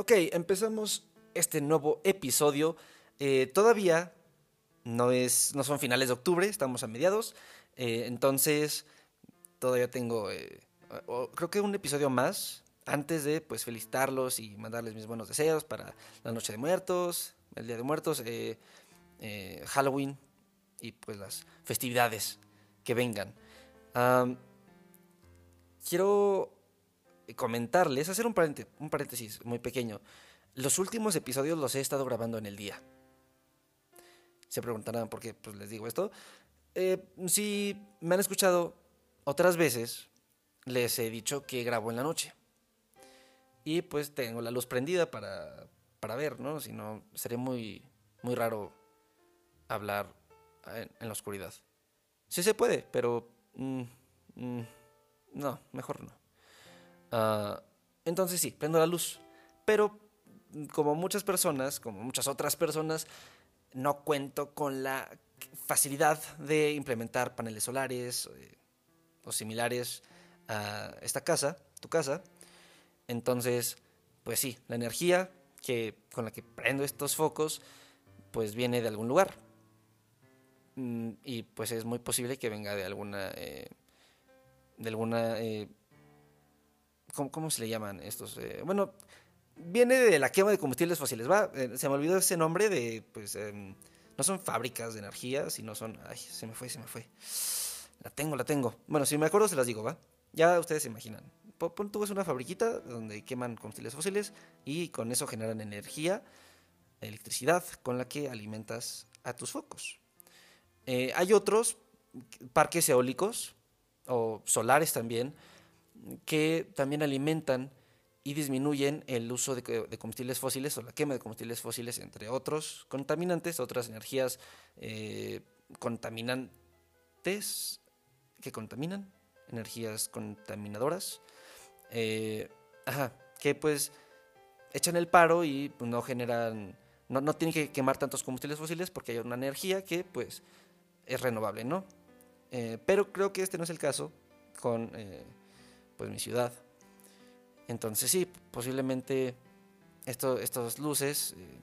Ok, empezamos este nuevo episodio. Eh, todavía no, es, no son finales de octubre, estamos a mediados. Eh, entonces, todavía tengo, eh, creo que un episodio más antes de pues felicitarlos y mandarles mis buenos deseos para la Noche de Muertos, el Día de Muertos, Halloween y pues las festividades que vengan. quiero comentarles, hacer un, paréntesis muy pequeño. Los últimos episodios los he estado grabando en el día. Se preguntarán por qué pues, les digo esto. Eh, si me han escuchado otras veces, les he dicho que grabo en la noche. Y pues tengo la luz prendida para, para ver, ¿no? Si no, sería muy, muy raro hablar en, la oscuridad. Sí se puede, pero... Mm, mm, no, mejor no. Ah, entonces sí, prendo la luz. Pero como muchas personas, como muchas otras personas, no cuento con la facilidad de implementar paneles solares eh, o similares a esta casa, tu casa. Entonces, pues sí, la energía que, con la que prendo estos focos, pues viene de algún lugar. Mm, y pues es muy posible que venga de alguna, eh, de alguna eh, ¿Cómo, se le llaman estos? Eh, bueno, viene de la quema de combustibles fósiles. Va, eh, se me olvidó ese nombre de, pues, em, no son fábricas de energía, sino son, ay, se me fue, se me fue. La tengo, la tengo. Bueno, si me acuerdo se las digo, ¿va? Ya ustedes se imaginan. Pon tú es una fabriquita donde queman combustibles fósiles y con eso generan energía, electricidad con la que alimentas a tus focos. Eh, hay otros parques eólicos o solares también que también alimentan y disminuyen el uso de, combustibles fósiles o la quema de combustibles fósiles, entre otros contaminantes, otras energías eh, contaminantes que contaminan, energías contaminadoras, eh, que pues echan el paro y pues, no generan, no, no tienen que quemar tantos combustibles fósiles porque hay una energía que pues es renovable, ¿no? Eh, pero creo que este no es el caso con pues mi ciudad. Entonces sí, posiblemente esto, estas luces eh,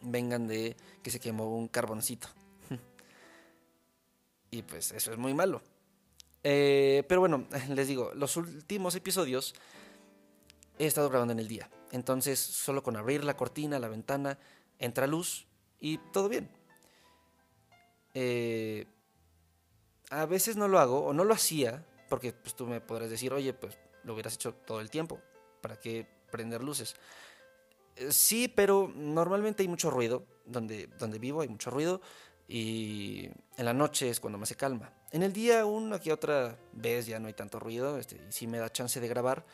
vengan de que se quemó un carboncito. y pues eso es muy malo. Eh, pero bueno, les digo, los últimos episodios he estado grabando en el día. Entonces solo con abrir la cortina, la ventana, entra luz y todo bien. Eh, a veces no lo hago o no lo hacía porque pues, tú me podrás decir, oye, pues lo hubieras hecho todo el tiempo. ¿Para qué prender luces? Eh, sí, pero normalmente hay mucho ruido. Donde, donde vivo hay mucho ruido. Y en la noche es cuando más se calma. En el día, una que otra vez ya no hay tanto ruido. Este, y sí me da chance de grabar.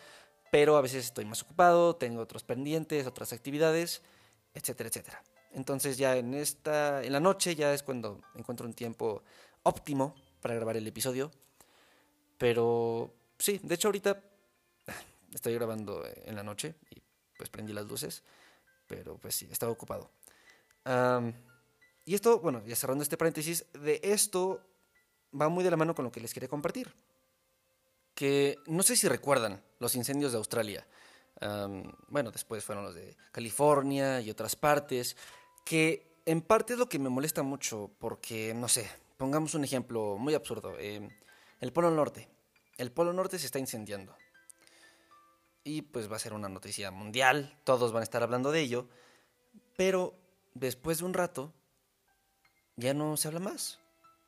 Pero a veces estoy más ocupado, tengo otros pendientes, otras actividades, etcétera, etcétera. Entonces ya en esta, en la noche ya es cuando encuentro un tiempo óptimo para grabar el episodio. Pero sí, de hecho ahorita estoy grabando en la noche y pues prendí las luces, pero pues sí, estaba ocupado. y esto, bueno, ya cerrando este paréntesis, de esto va muy de la mano con lo que les quería compartir. Que no sé si recuerdan los incendios de Australia. bueno, después fueron los de California y otras partes, que en parte es lo que me molesta mucho porque, no sé, pongamos un ejemplo muy absurdo. Eh, el Polo Norte. El Polo Norte se está incendiando. Y pues va a ser una noticia mundial, todos van a estar hablando de ello, pero después de un rato ya no se habla más.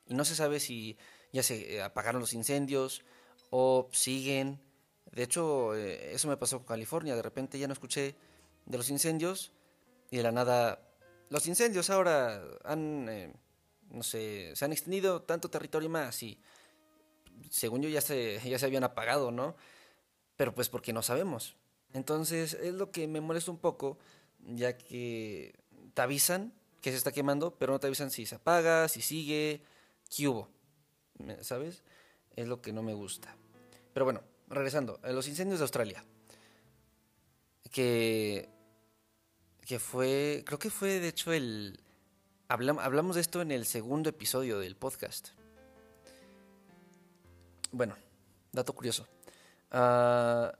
Y no se sabe si ya se eh, apagaron los incendios o siguen. De hecho, eh, eso me pasó con California, de repente ya no escuché de los incendios y de la nada los incendios ahora han, eh, no sé, se han extendido tanto territorio más y según yo ya se, ya se habían apagado, ¿no? Pero pues porque no sabemos. Entonces es lo que me molesta un poco, ya que te avisan que se está quemando, pero no te avisan si se apaga, si sigue, qué hubo, ¿sabes? Es lo que no me gusta. Pero bueno, regresando, a los incendios de Australia, que, que fue, creo que fue de hecho el, hablamos de esto en el segundo episodio del podcast bueno, dato curioso. Ah,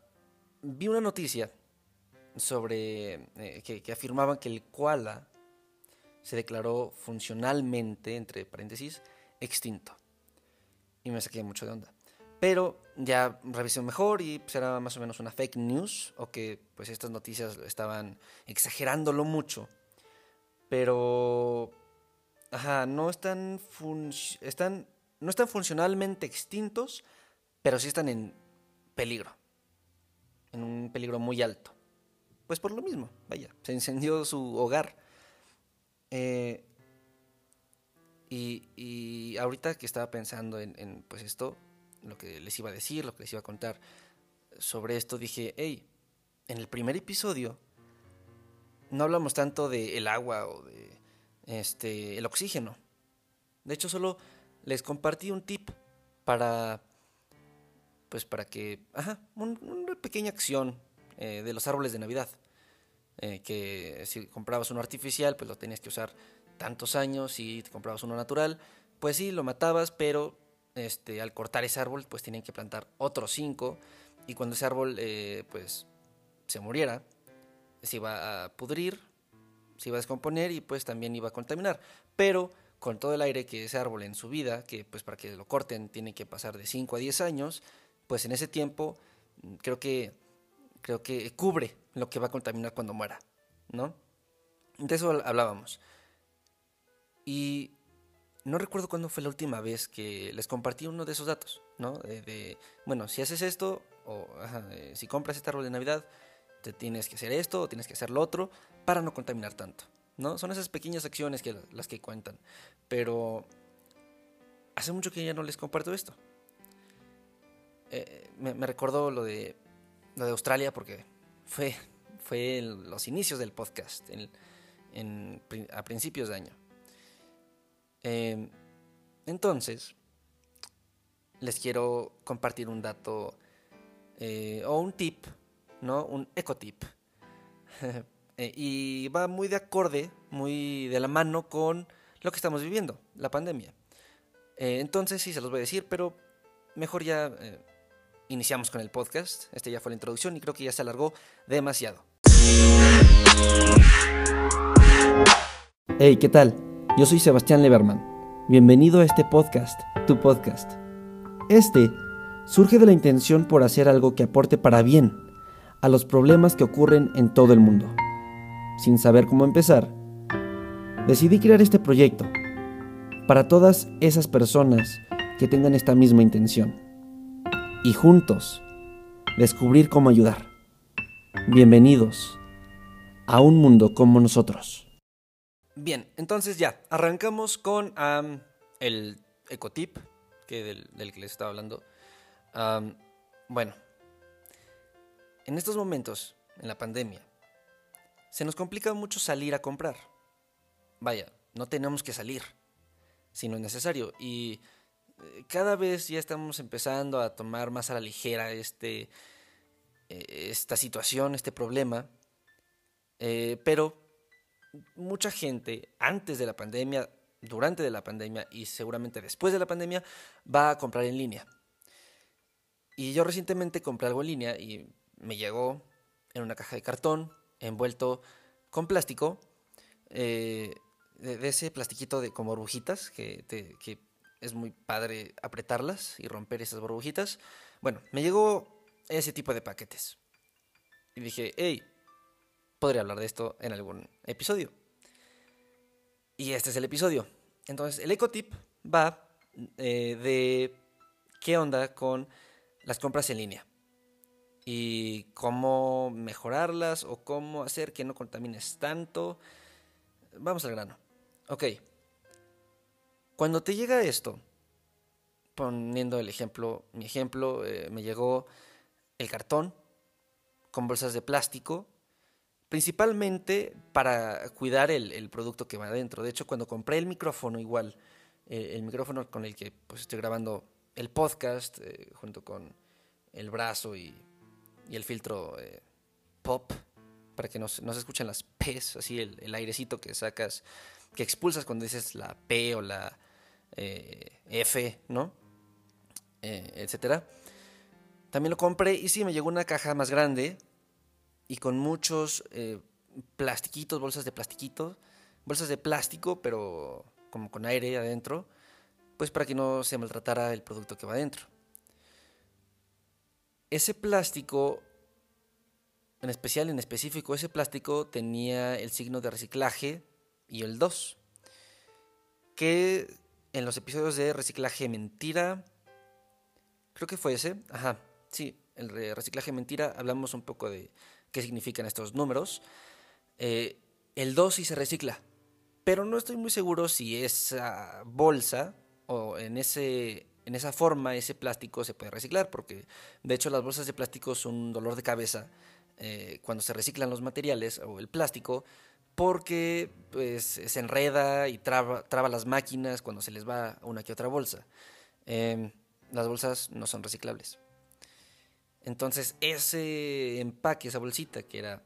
vi una noticia sobre eh, que, afirmaban que el koala se declaró funcionalmente, entre paréntesis, extinto. Y me saqué mucho de onda. Pero ya revisé mejor y pues era más o menos una fake news o que pues estas noticias estaban exagerándolo mucho. Pero ajá, no están, están no están funcionalmente extintos, pero sí están en peligro. En un peligro muy alto. Pues por lo mismo, vaya, se incendió su hogar. Eh, y, ahorita que estaba pensando en, pues esto, lo que les iba a decir, lo que les iba a contar sobre esto, dije, hey, en el primer episodio no hablamos tanto de el agua o de este el oxígeno. De hecho, solo les compartí un tip para pues para que, ajá, una pequeña acción eh, de los árboles de Navidad. Eh, que si comprabas uno artificial, pues lo tenías que usar tantos años, y te comprabas uno natural, pues sí, lo matabas, pero este, al cortar ese árbol, pues tenían que plantar otros cinco, y cuando ese árbol, eh, pues, se muriera, se iba a pudrir, se iba a descomponer y pues también iba a contaminar. Pero con todo el aire que ese árbol en su vida, que pues para que lo corten tiene que pasar de 5 a 10 años, pues en ese tiempo mm, creo que, creo que cubre lo que va a contaminar cuando muera, ¿no? De eso hablábamos. Y no recuerdo cuándo fue la última vez que les compartí uno de esos datos, ¿no? De, bueno, si haces esto, o si compras este árbol de Navidad, te tienes que hacer esto o tienes que hacer lo otro para no contaminar tanto, ¿no? Son esas pequeñas acciones que las que cuentan. Pero hace mucho que ya no les comparto esto. Eh, me, recordó lo de, lo de Australia porque fue, fue los inicios del podcast, a principios de año. Em, entonces, les quiero compartir un dato eh, o un tip, ¿no? Un ecotip. Eh, y va muy de acorde, muy de la mano con lo que estamos viviendo, la pandemia. entonces sí se los voy a decir, pero mejor ya iniciamos con el podcast. Este ya fue la introducción y creo que ya se alargó demasiado. Hey, ¿qué tal? Yo soy Sebastián Leberman. Bienvenido a este podcast, tu podcast. Este surge de la intención por hacer algo que aporte para bien a los problemas que ocurren en todo el mundo. Sin saber cómo empezar, decidí crear este proyecto para todas esas personas que tengan esta misma intención y juntos descubrir cómo ayudar. Bienvenidos a un mundo como nosotros. Bien, entonces ya, arrancamos con el ecotip que del, que les estaba hablando. bueno, en estos momentos, en la pandemia, se nos complica mucho salir a comprar. Vaya, no tenemos que salir si no es necesario. Y cada vez ya estamos empezando a tomar más a la ligera este, eh, esta situación, este problema. Eh, pero mucha gente antes de la pandemia, durante de la pandemia y seguramente después de la pandemia va a comprar en línea. Y yo recientemente compré algo en línea y me llegó en una caja de cartón envuelto con plástico, eh, de, ese plastiquito de como burbujitas que, te, que es muy padre apretarlas y romper esas burbujitas. Bueno, me llegó ese tipo de paquetes. Y dije, hey, podría hablar de esto en algún episodio. Y este es el episodio. Entonces, el ecotip va eh, de qué onda con las compras en línea. Y cómo mejorarlas o cómo hacer que no contamines tanto. Vamos al grano. Ok. Cuando te llega esto, poniendo el ejemplo, mi ejemplo, eh, me llegó el cartón con bolsas de plástico, principalmente para cuidar el, producto que va adentro. De hecho, cuando compré el micrófono, igual, eh, el micrófono con el que pues, estoy grabando el podcast, eh, junto con el brazo y, el filtro pop, para que no, se escuchen las P's, así el, el airecito que sacas que expulsas cuando dices la P o la eh, F, ¿no? Eh, etcétera. También lo compré y sí, me llegó una caja más grande y con muchos eh, plastiquitos, bolsas de plastiquito, bolsas de plástico, pero como con aire adentro, pues para que no se maltratara el producto que va adentro. Ese plástico, en especial, en específico, ese plástico tenía el signo de reciclaje y el 2, que en los episodios de reciclaje mentira, creo que fue ese, ajá, sí, el reciclaje mentira, hablamos un poco de qué significan estos números. Eh, el 2 sí se recicla, pero no estoy muy seguro si esa bolsa o en, ese, en esa forma ese plástico se puede reciclar, porque de hecho las bolsas de plástico son un dolor de cabeza eh, cuando se reciclan los materiales o el plástico, porque pues, se enreda y traba, traba, las máquinas cuando se les va una que otra bolsa. Em, las bolsas no son reciclables. Entonces ese empaque, esa bolsita que era,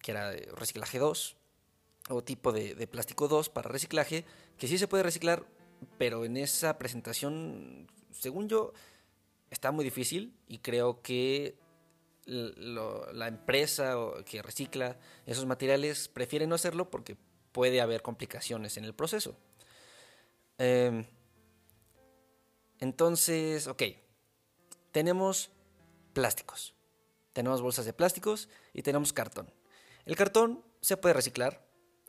que era de reciclaje 2, o tipo de, de plástico 2 para reciclaje, que sí se puede reciclar, pero en esa presentación, según yo, está muy difícil y creo que la empresa que recicla esos materiales prefiere no hacerlo porque puede haber complicaciones en el proceso. Em, entonces, ok, tenemos plásticos, tenemos bolsas de plásticos y tenemos cartón. El cartón se puede reciclar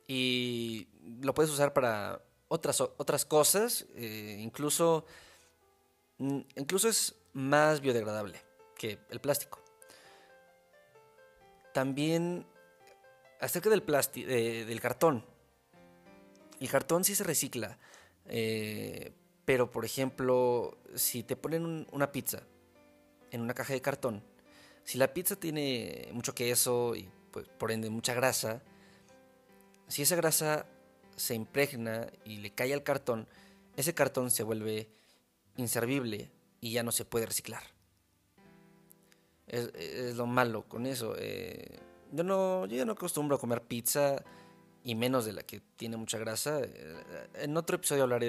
y lo puedes usar para otras, otras cosas, eh, incluso, incluso es más biodegradable que el plástico. También acerca del, del cartón. El cartón sí se recicla, eh, pero por ejemplo, si te ponen una pizza en una caja de cartón, si la pizza tiene mucho queso y pues, por ende mucha grasa, si esa grasa se impregna y le cae al cartón, ese cartón se vuelve inservible y ya no se puede reciclar. Es, lo malo con eso. Eh, yo, no, yo no acostumbro a comer pizza y menos de la que tiene mucha grasa. Eh, en otro episodio hablaré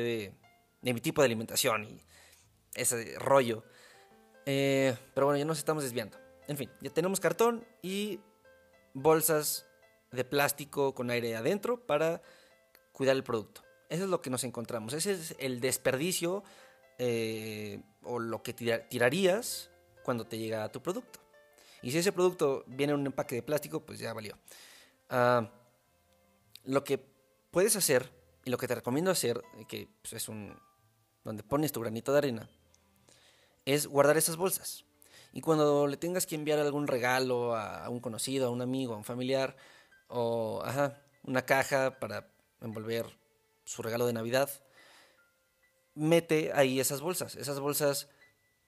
de, mi tipo de alimentación y ese rollo. Eh, pero bueno, ya nos estamos desviando. En fin, ya tenemos cartón y bolsas de plástico con aire adentro para cuidar el producto. Eso es lo que nos encontramos. Ese es el desperdicio eh, o lo que tirarías cuando te llega tu producto. Y si ese producto viene en un empaque de plástico, pues ya valió. Ah, lo que puedes hacer y lo que te recomiendo hacer, que pues, es un donde pones tu granito de arena, es guardar esas bolsas. Y cuando le tengas que enviar algún regalo a, un conocido, a un amigo, a un familiar, o ajá, una caja para envolver su regalo de Navidad, mete ahí esas bolsas, esas bolsas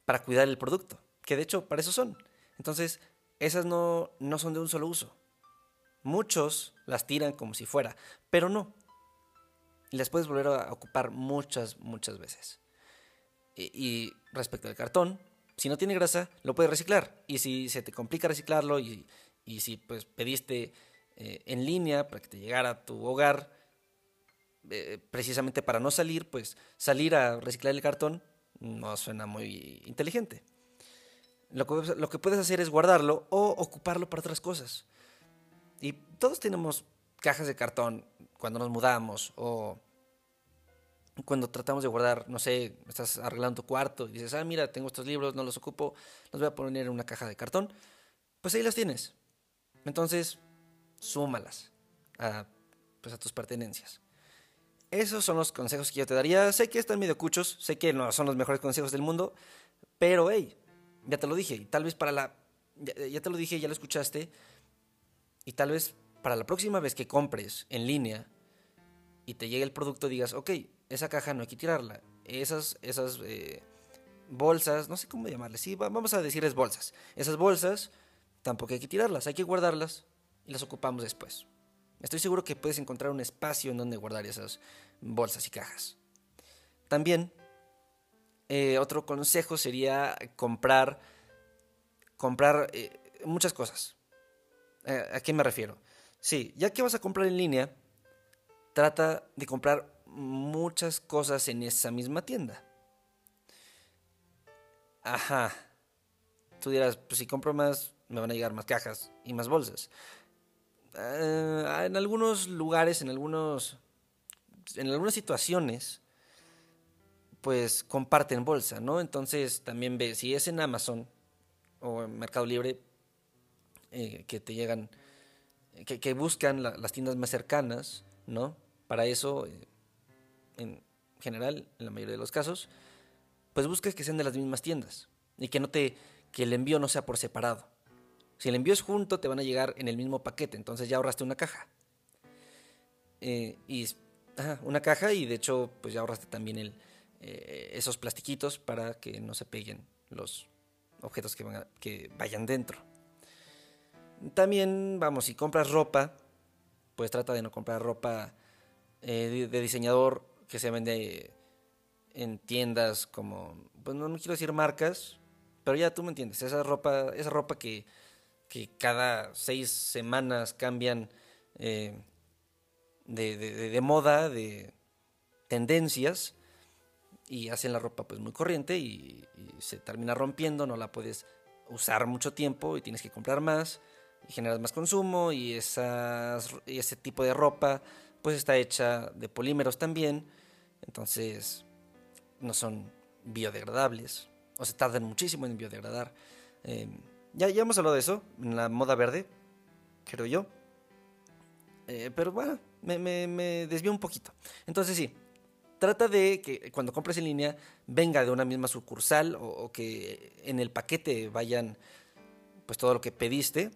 para cuidar el producto, que de hecho para eso son. Entonces, esas no, no son de un solo uso. Muchos las tiran como si fuera, pero no. Las puedes volver a ocupar muchas, muchas veces. Y, respecto al cartón, si no tiene grasa, lo puedes reciclar. Y si se te complica reciclarlo y, y si pues pediste eh, en línea para que te llegara a tu hogar, eh, precisamente para no salir, pues salir a reciclar el cartón no suena muy inteligente. Lo que, lo que puedes hacer es guardarlo o ocuparlo para otras cosas. Y todos tenemos cajas de cartón cuando nos mudamos o cuando tratamos de guardar, no sé, estás arreglando tu cuarto y dices, ah, mira, tengo estos libros, no los ocupo, los voy a poner en una caja de cartón, pues ahí las tienes. Entonces, súmalas a, pues, a tus pertenencias. Esos son los consejos que yo te daría. Sé que están medio cuchos, sé que no son los mejores consejos del mundo, pero hey, ya te lo dije, y tal vez para la. Ya, te lo dije, ya lo escuchaste, y tal vez para la próxima vez que compres en línea y te llegue el producto, digas, ok, esa caja no hay que tirarla. Esas, esas eh, bolsas, no sé cómo llamarles, sí, vamos a decirles bolsas. Esas bolsas tampoco hay que tirarlas, hay que guardarlas y las ocupamos después. Estoy seguro que puedes encontrar un espacio en donde guardar esas bolsas y cajas. También, eh, otro consejo sería comprar, comprar eh, muchas cosas. Eh, ¿A qué me refiero? Sí, ya que vas a comprar en línea, trata de comprar muchas cosas en esa misma tienda. Ajá. Tú dirás, pues si compro más me van a llegar más cajas y más bolsas. Ah, en algunos lugares, en algunos en algunas situaciones pues comparten bolsa, ¿no? Entonces también ve si es en Amazon o en Mercado Libre eh, que te llegan que, buscan las tiendas más cercanas, ¿no? Para eso eh, en general, en la mayoría de los casos, pues buscas que sean de las mismas tiendas y que no te que el envío no sea por separado. Si el envío es junto, te van a llegar en el mismo paquete, entonces ya ahorraste una caja. Eh, y una caja y de hecho, pues ya ahorraste también el, eh, esos plastiquitos para que no se peguen los objetos que, que vayan dentro. También, vamos, si compras ropa, pues trata de no comprar ropa eh, de, diseñador que se vende en tiendas como, pues no, quiero decir marcas, pero ya tú me entiendes, esa ropa, esa ropa que, que cada seis semanas cambian eh, de, moda, de tendencias, y hacen la ropa pues muy corriente y, se termina rompiendo, no la puedes usar mucho tiempo y tienes que comprar más y generas más consumo y, esas, y ese tipo de ropa pues está hecha de polímeros también, entonces no son biodegradables, o se tardan muchísimo en biodegradar. Em, ya, ya hemos hablado de eso en la moda verde, creo yo. Eh, pero bueno, me, me, desvío un poquito. Entonces sí, trata de que cuando compres en línea venga de una misma sucursal o, que en el paquete vayan pues todo lo que pediste.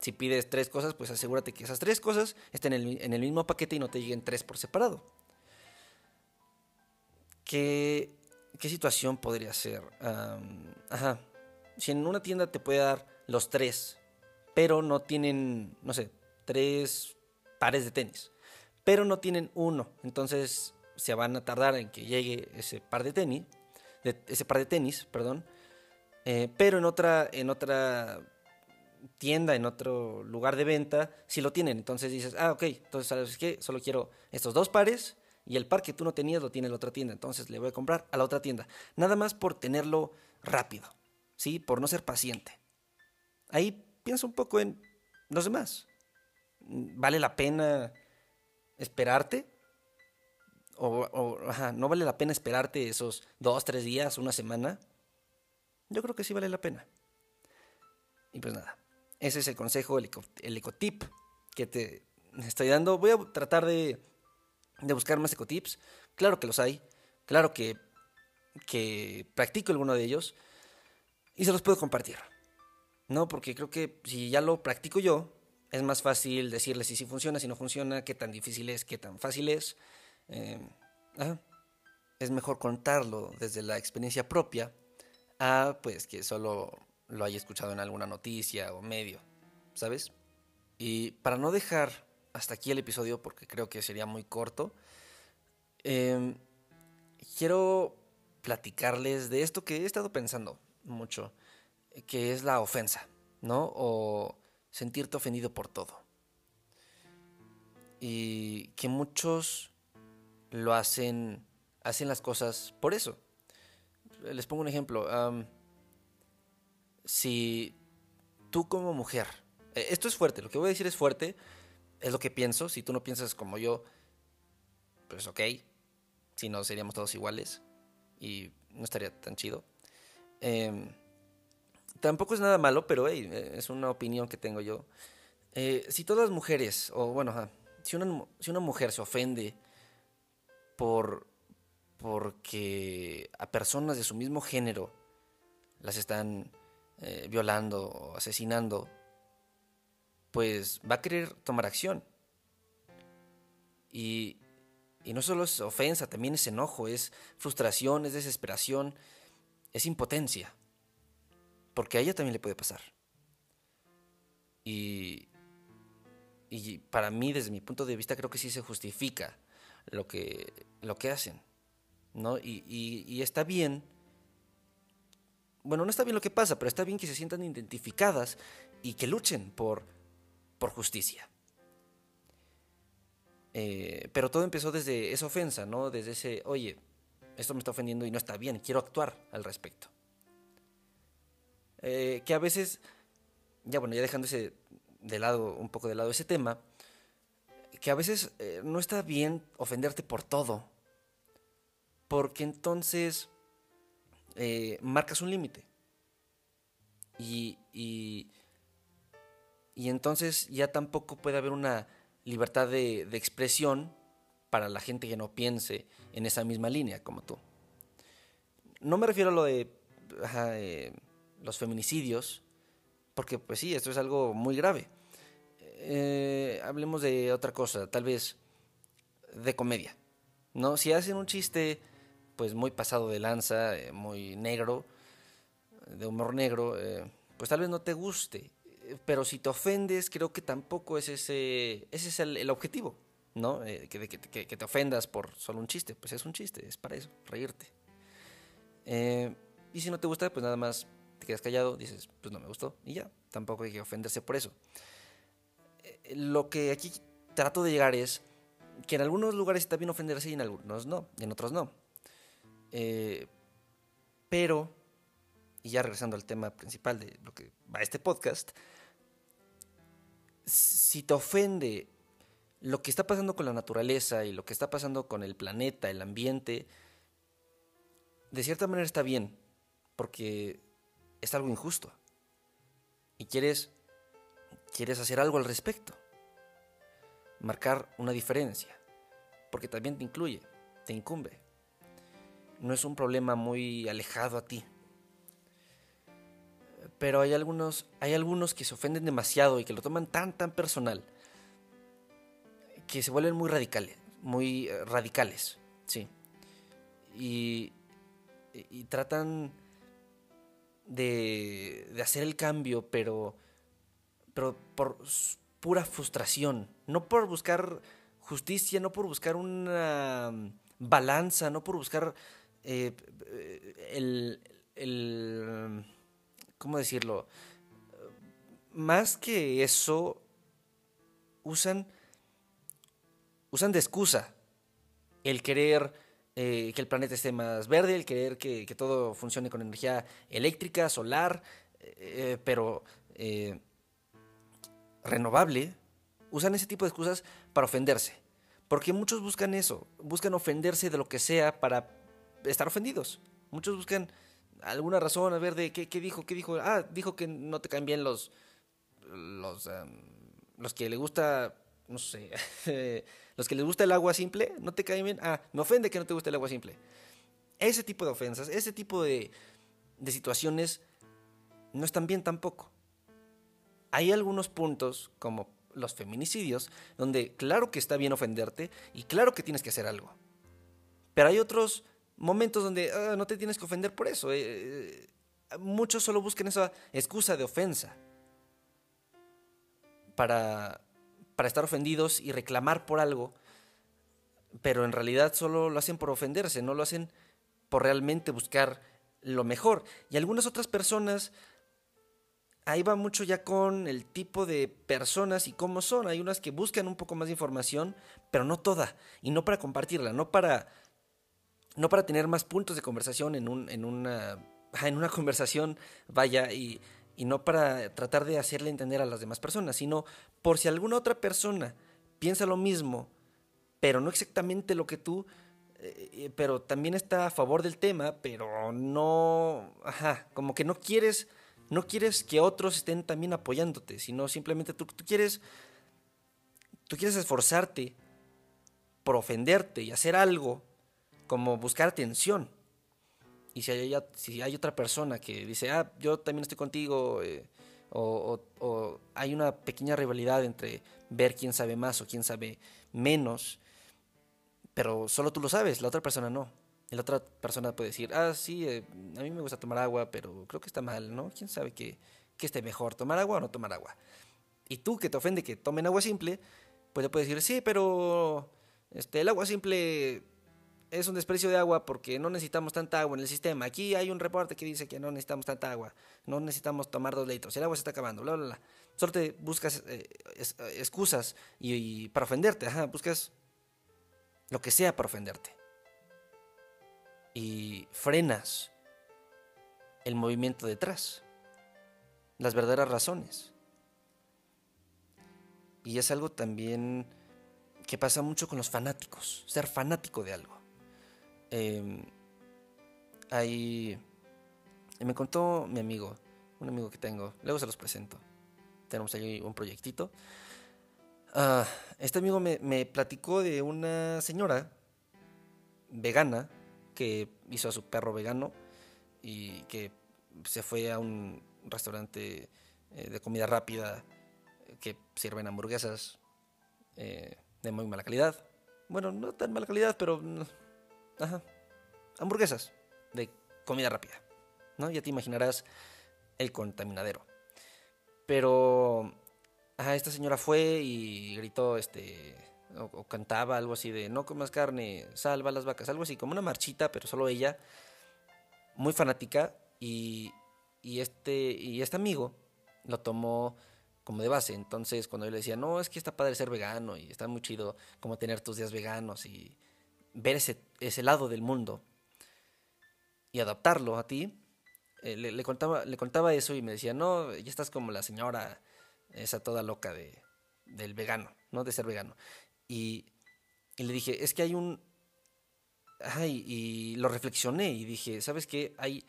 Si pides tres cosas, pues asegúrate que esas tres cosas estén en el, mismo paquete y no te lleguen tres por separado. ¿Qué, qué situación podría ser? ajá. Si en una tienda te puede dar los tres, pero no tienen, no sé, tres pares de tenis, pero no tienen uno. Entonces se van a tardar en que llegue ese par de tenis, ese par de tenis, perdón, eh, pero en otra, en otra tienda, en otro lugar de venta, si lo tienen. Entonces dices, ah, ok, entonces sabes qué, solo quiero estos dos pares y el par que tú no tenías lo tiene la otra tienda, entonces le voy a comprar a la otra tienda. Nada más por tenerlo rápido, ¿sí? Por no ser paciente. Ahí pienso un poco en los demás. ¿Vale la pena esperarte? o, no vale la pena esperarte esos dos, tres días, una semana. Yo creo que sí vale la pena. Y pues nada, ese es el consejo, el, el ecotip que te estoy dando. Voy a tratar de, de buscar más ecotips. Claro que los hay. Claro que, que practico alguno de ellos. Y se los puedo compartir. ¿No? Porque creo que si ya lo practico yo, es más fácil decirles si sí funciona, si no funciona, qué tan difícil es, qué tan fácil es. Eh, es mejor contarlo desde la experiencia propia a pues que solo lo haya escuchado en alguna noticia o medio, ¿sabes? Y para no dejar hasta aquí el episodio, porque creo que sería muy corto, em, quiero platicarles de esto que he estado pensando mucho, que es la ofensa, ¿no? O sentirte ofendido por todo. Y que muchos lo hacen, hacen las cosas por eso. Les pongo un ejemplo. si tú como mujer, eh, esto es fuerte, lo que voy a decir es fuerte, es lo que pienso, si tú no piensas como yo, pues ok, si no seríamos todos iguales y no estaría tan chido. Em, tampoco es nada malo, pero es una opinión que tengo yo. Eh, si todas las mujeres, o bueno, si, una, si una mujer se ofende por porque a personas de su mismo género las están eh, violando o asesinando, pues va a querer tomar acción. Y no solo es ofensa, también es enojo, es frustración, es desesperación, es impotencia. Porque a ella también le puede pasar. Y, y para mí, desde mi punto de vista, creo que sí se justifica lo que, lo que hacen. ¿no? Y, y, está bien, bueno, no está bien lo que pasa, pero está bien que se sientan identificadas y que luchen por, por justicia. Eh, pero todo empezó desde esa ofensa, ¿no? Desde ese, oye, esto me está ofendiendo y no está bien, quiero actuar al respecto. Eh, que a veces ya bueno, ya dejando ese de lado, un poco de lado ese tema, que a veces eh, no está bien ofenderte por todo, porque entonces eh, marcas un límite. Y, y, entonces ya tampoco puede haber una libertad de, expresión para la gente que no piense en esa misma línea como tú. No me refiero a lo de eh, los feminicidios, porque pues sí, esto es algo muy grave. Eh, hablemos de otra cosa, tal vez de comedia. ¿no? Si hacen un chiste pues muy pasado de lanza, eh, muy negro, de humor negro, pues tal vez no te guste. Pero si te ofendes, creo que tampoco es ese, ese es el, objetivo, ¿no? que, que, te ofendas por solo un chiste, pues es un chiste, es para eso, reírte. y si no te gusta, pues nada más te quedas callado, dices, pues no me gustó, y ya, tampoco hay que ofenderse por eso. lo que aquí trato de llegar es que en algunos lugares está bien ofenderse y en algunos no, y en otros no. Eh, pero, y ya regresando al tema principal de lo que va este podcast, si te ofende lo que está pasando con la naturaleza y lo que está pasando con el planeta, el ambiente, de cierta manera está bien, porque es algo injusto. Y quieres, quieres hacer algo al respecto. Marcar una diferencia, porque también te incluye, te incumbe no es un problema muy alejado a ti. Pero hay algunos, hay algunos que se ofenden demasiado y que lo toman tan, tan personal, que se vuelven muy radicales, muy eh, radicales, sí. Y, y tratan de, de, hacer el cambio, pero, pero por pura frustración, no por buscar justicia, no por buscar una balanza, no por buscar eh, el, el, ¿cómo decirlo? Más que eso, usan, usan de excusa el querer eh, que el planeta esté más verde, el querer que, todo funcione con energía eléctrica, solar, eh, pero renovable. Usan ese tipo de excusas para ofenderse. Porque muchos buscan eso, buscan ofenderse de lo que sea para estar ofendidos. Muchos buscan alguna razón a ver de qué, dijo, qué dijo. Ah, dijo que no te caen bien los, los, em, los que le gusta, no sé, los que les gusta el agua simple, no te caen bien. Ah, me ofende que no te guste el agua simple. Ese tipo de ofensas, ese tipo de, de situaciones no están bien tampoco. Hay algunos puntos, como los feminicidios, donde claro que está bien ofenderte y claro que tienes que hacer algo. Pero hay otros momentos donde ah, no te tienes que ofender por eso. Eh, eh, muchos solo buscan esa excusa de ofensa para, para estar ofendidos y reclamar por algo, pero en realidad solo lo hacen por ofenderse, no lo hacen por realmente buscar lo mejor. Y algunas otras personas, ahí va mucho ya con el tipo de personas y cómo son. Hay unas que buscan un poco más de información, pero no toda, y no para compartirla, no para no para tener más puntos de conversación en, un, en, una, en una conversación, vaya, y, y no para tratar de hacerle entender a las demás personas, sino por si alguna otra persona piensa lo mismo, pero no exactamente lo que tú, eh, eh, pero también está a favor del tema, pero no, ajá, como que no quieres, no quieres que otros estén también apoyándote, sino simplemente tú, tú quieres, tú quieres esforzarte por ofenderte y hacer algo como buscar atención. Y si hay, si hay otra persona que dice, ah, yo también estoy contigo, eh, o, hay una pequeña rivalidad entre ver quién sabe más o quién sabe menos, pero solo tú lo sabes, la otra persona no. La otra persona puede decir, ah, sí, eh, a mí me gusta tomar agua, pero creo que está mal, ¿no? ¿Quién sabe qué, qué esté mejor, tomar agua o no tomar agua? Y tú que te ofende que tomen agua simple, pues le puedes decir, sí, pero este, el agua simple es un desprecio de agua porque no necesitamos tanta agua en el sistema. Aquí hay un reporte que dice que no necesitamos tanta agua, no necesitamos tomar dos litros, el agua se está acabando, bla, bla, bla. Solo te buscas eh, eh, excusas y, para ofenderte, ajá, buscas lo que sea para ofenderte. Y frenas el movimiento detrás, las verdaderas razones. Y es algo también que pasa mucho con los fanáticos, ser fanático de algo. Eh, hay... Me contó mi amigo, un amigo que tengo, luego se los presento. Tenemos ahí un proyectito. Ah, este amigo me, platicó de una señora vegana que hizo a su perro vegano y que se fue a un restaurante eh, de comida rápida que sirven hamburguesas eh, de muy mala calidad. Bueno, no tan mala calidad, pero... Ajá. Hamburguesas de comida rápida. ¿No? Ya te imaginarás el contaminadero. Pero... Ajá, esta señora fue y gritó, este... O, cantaba algo así de no comas carne, salva las vacas, algo así, como una marchita, pero solo ella, muy fanática, y, y, este, y este amigo lo tomó como de base. Entonces, cuando yo le decía, no, es que está padre ser vegano y está muy chido como tener tus días veganos y ver ese, ese lado del mundo y adaptarlo a ti, eh, le, contaba, le contaba eso y me decía, no, ya estás como la señora, esa toda loca de, del vegano, ¿no? De ser vegano. Y, y le dije, es que hay un... Y lo reflexioné y dije, ¿sabes qué? Hay,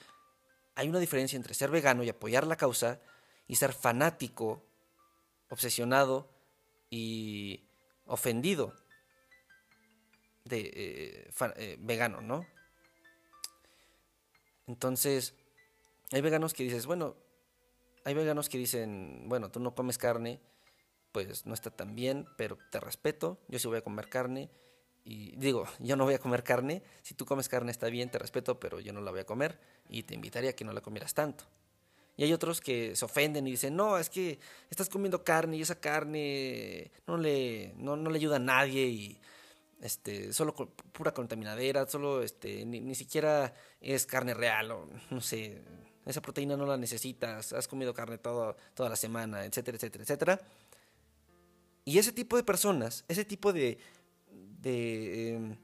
hay una diferencia entre ser vegano y apoyar la causa y ser fanático obsesionado y ofendido de eh, eh, vegano, ¿no? Entonces, hay veganos que dices, bueno, hay veganos que dicen, bueno, tú no comes carne, pues no está tan bien, pero te respeto, yo sí voy a comer carne. Y digo, yo no voy a comer carne, si tú comes carne está bien, te respeto, pero yo no la voy a comer y te invitaría a que no la comieras tanto. Y hay otros que se ofenden y dicen, no, es que estás comiendo carne y esa carne no le, no, le ayuda a nadie y este, solo pura contaminadera, solo este, ni, siquiera es carne real o no sé, esa proteína no la necesitas, has comido carne todo, toda la semana, etcétera, etcétera, etcétera. Y ese tipo de personas, ese tipo de, de em,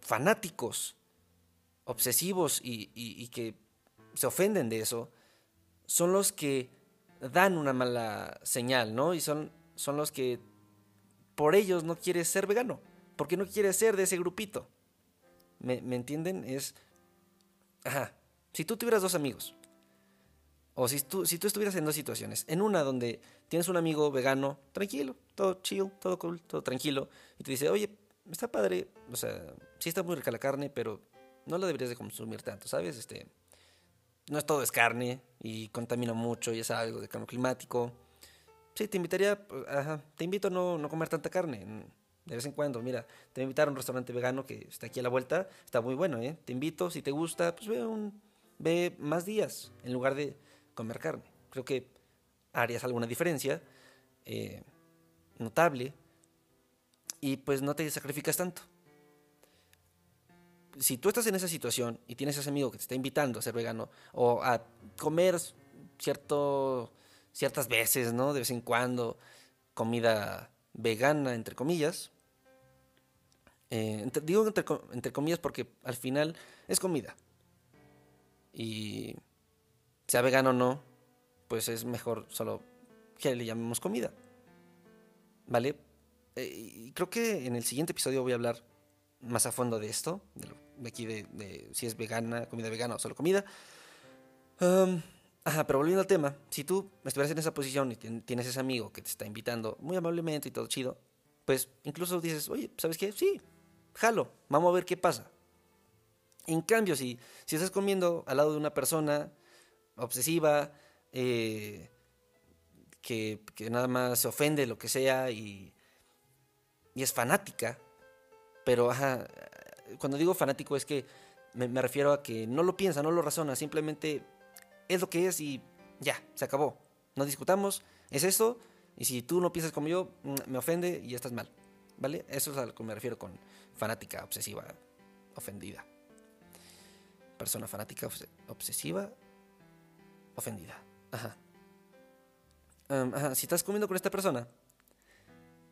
fanáticos obsesivos y que se ofenden de eso, son los que dan una mala señal, ¿no? Y son, son los que por ellos no quieres ser vegano, porque no quieres ser de ese grupito. ¿Me, entienden? Es... Ajá. Si tú tuvieras dos amigos, o si tú, si tú estuvieras en dos situaciones, en una donde tienes un amigo vegano, tranquilo, todo chill, todo cool, todo tranquilo, y te dice, oye, está padre, o sea, sí está muy rica la carne, pero no la deberías de consumir tanto, ¿sabes? Este, no es todo es carne y contamina mucho y es algo de cambio climático. Sí, te invitaría, ajá, te invito a no, no comer tanta carne. De vez en cuando, mira, te voy a invitar a un restaurante vegano que está aquí a la vuelta, está muy bueno, ¿eh? Te invito, si te gusta, pues ve, un, ve más días en lugar de comer carne. Creo que harías alguna diferencia eh, notable y pues no te sacrificas tanto si tú estás en esa situación y tienes ese amigo que te está invitando a ser vegano o a comer cierto, ciertas veces, ¿no? De vez en cuando, comida vegana, entre comillas. Eh, digo entre, entre comillas porque al final es comida. Y sea vegano o no, pues es mejor solo que le llamemos comida. ¿Vale? Eh, y creo que en el siguiente episodio voy a hablar más a fondo de esto, de lo de aquí de, si es vegana, comida vegana o solo comida. ajá, pero volviendo al tema, si tú estuvieras en esa posición y tienes ese amigo que te está invitando muy amablemente y todo chido, pues incluso dices, oye, ¿sabes qué? Sí, jalo, vamos a ver qué pasa. En cambio, si, si estás comiendo al lado de una persona obsesiva, eh, que, que, nada más se ofende, lo que sea, y, y es fanática, pero ajá, cuando digo fanático es que me, refiero a que no lo piensa, no lo razona, simplemente es lo que es y ya, se acabó. No discutamos, es eso, y si tú no piensas como yo, mm, me ofende y ya estás mal. ¿Vale? Eso es a lo que me refiero con fanática, obsesiva, ofendida. Persona fanática, obsesiva, ofendida. Ajá. ajá. Si estás comiendo con esta persona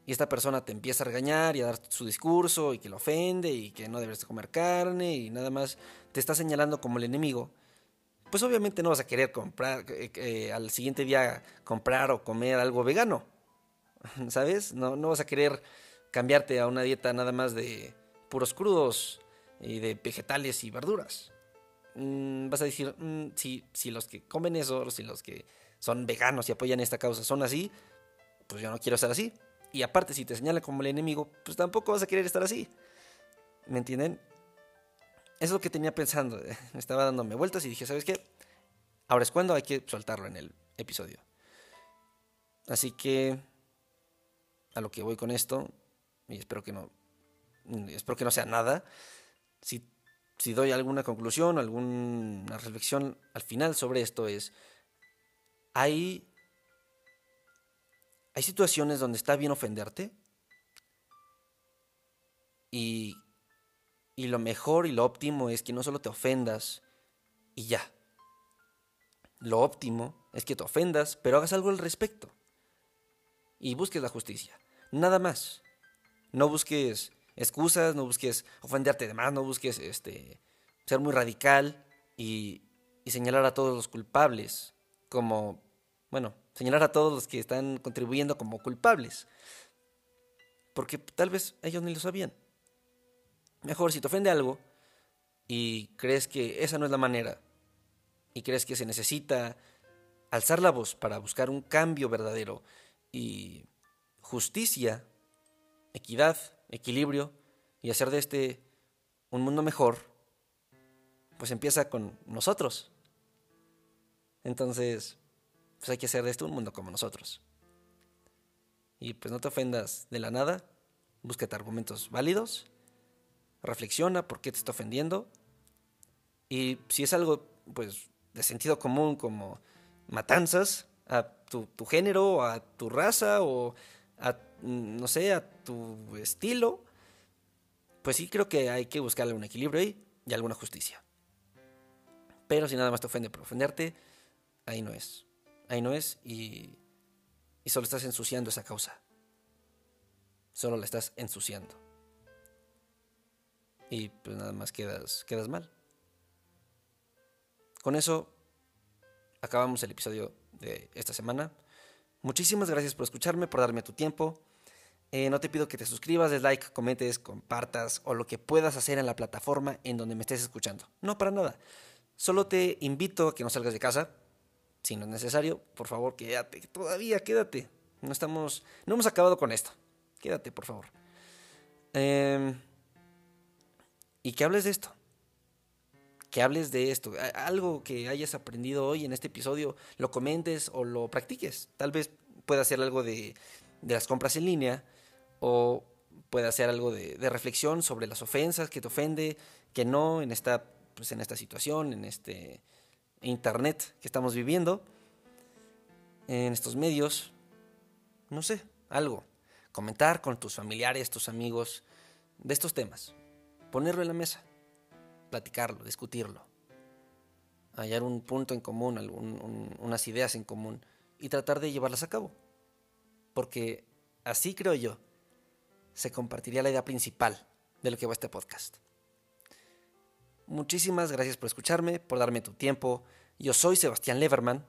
y esta persona te empieza a regañar y a dar su discurso y que lo ofende y que no debes comer carne y nada más te está señalando como el enemigo, pues obviamente no vas a querer comprar eh, eh, al siguiente día comprar o comer algo vegano. ¿sabes? No, no vas a querer cambiarte a una dieta nada más de puros crudos y de vegetales y verduras. Mm, vas a decir, mm, si, los que comen eso, si los que son veganos y apoyan esta causa son así, pues yo no quiero estar así. Y aparte, si te señalan como el enemigo, pues tampoco vas a querer estar así. ¿Me entienden? Eso es lo que tenía pensando. Estaba dándome vueltas y dije, ¿sabes qué? Ahora es cuando hay que soltarlo en el episodio. Así que a lo que voy con esto, y espero que no, espero que no sea nada. Si, si doy alguna conclusión, alguna reflexión al final sobre esto es, hay, hay situaciones donde está bien ofenderte y, y lo mejor y lo óptimo es que no solo te ofendas y ya. Lo óptimo es que te ofendas, pero hagas algo al respecto. Y busques la justicia. Nada más. No busques excusas, no busques ofenderte de más, no busques este, ser muy radical y, y señalar a todos los culpables como, bueno, señalar a todos los que están contribuyendo como culpables. Porque tal vez ellos ni lo sabían. Mejor si te ofende algo y crees que esa no es la manera y crees que se necesita alzar la voz para buscar un cambio verdadero y justicia, equidad, equilibrio y hacer de este un mundo mejor, pues empieza con nosotros. Entonces, pues hay que hacer de este un mundo como nosotros. Y pues no te ofendas de la nada, búsquete argumentos válidos, reflexiona por qué te está ofendiendo y si es algo pues de sentido común como matanzas a tu, tu género, a tu raza o a, no sé, a tu estilo, pues sí creo que hay que buscarle un equilibrio ahí y alguna justicia. Pero si nada más te ofende por ofenderte, ahí no es. Ahí no es y, y solo estás ensuciando esa causa. Solo la estás ensuciando. Y pues nada más quedas, quedas mal. Con eso acabamos el episodio de esta semana. Muchísimas gracias por escucharme, por darme tu tiempo. Eh, no te pido que te suscribas, des like, comentes, compartas o lo que puedas hacer en la plataforma en donde me estés escuchando. No, para nada. Solo te invito a que no salgas de casa. Si no es necesario, por favor, quédate. Todavía quédate. No estamos. No hemos acabado con esto. Quédate, por favor. Em, y que hables de esto que hables de esto, algo que hayas aprendido hoy en este episodio, lo comentes o lo practiques. Tal vez pueda ser algo de, las compras en línea o pueda ser algo de, reflexión sobre las ofensas que te ofende, que no en esta, pues en esta situación, en este internet que estamos viviendo, en estos medios, no sé, algo. Comentar con tus familiares, tus amigos de estos temas. Ponerlo en la mesa platicarlo, discutirlo, hallar un punto en común, unas ideas en común y tratar de llevarlas a cabo. Porque así creo yo, se compartiría la idea principal de lo que va este podcast. Muchísimas gracias por escucharme, por darme tu tiempo. Yo soy Sebastián Leverman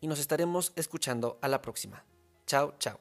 y nos estaremos escuchando a la próxima. Chao, chao.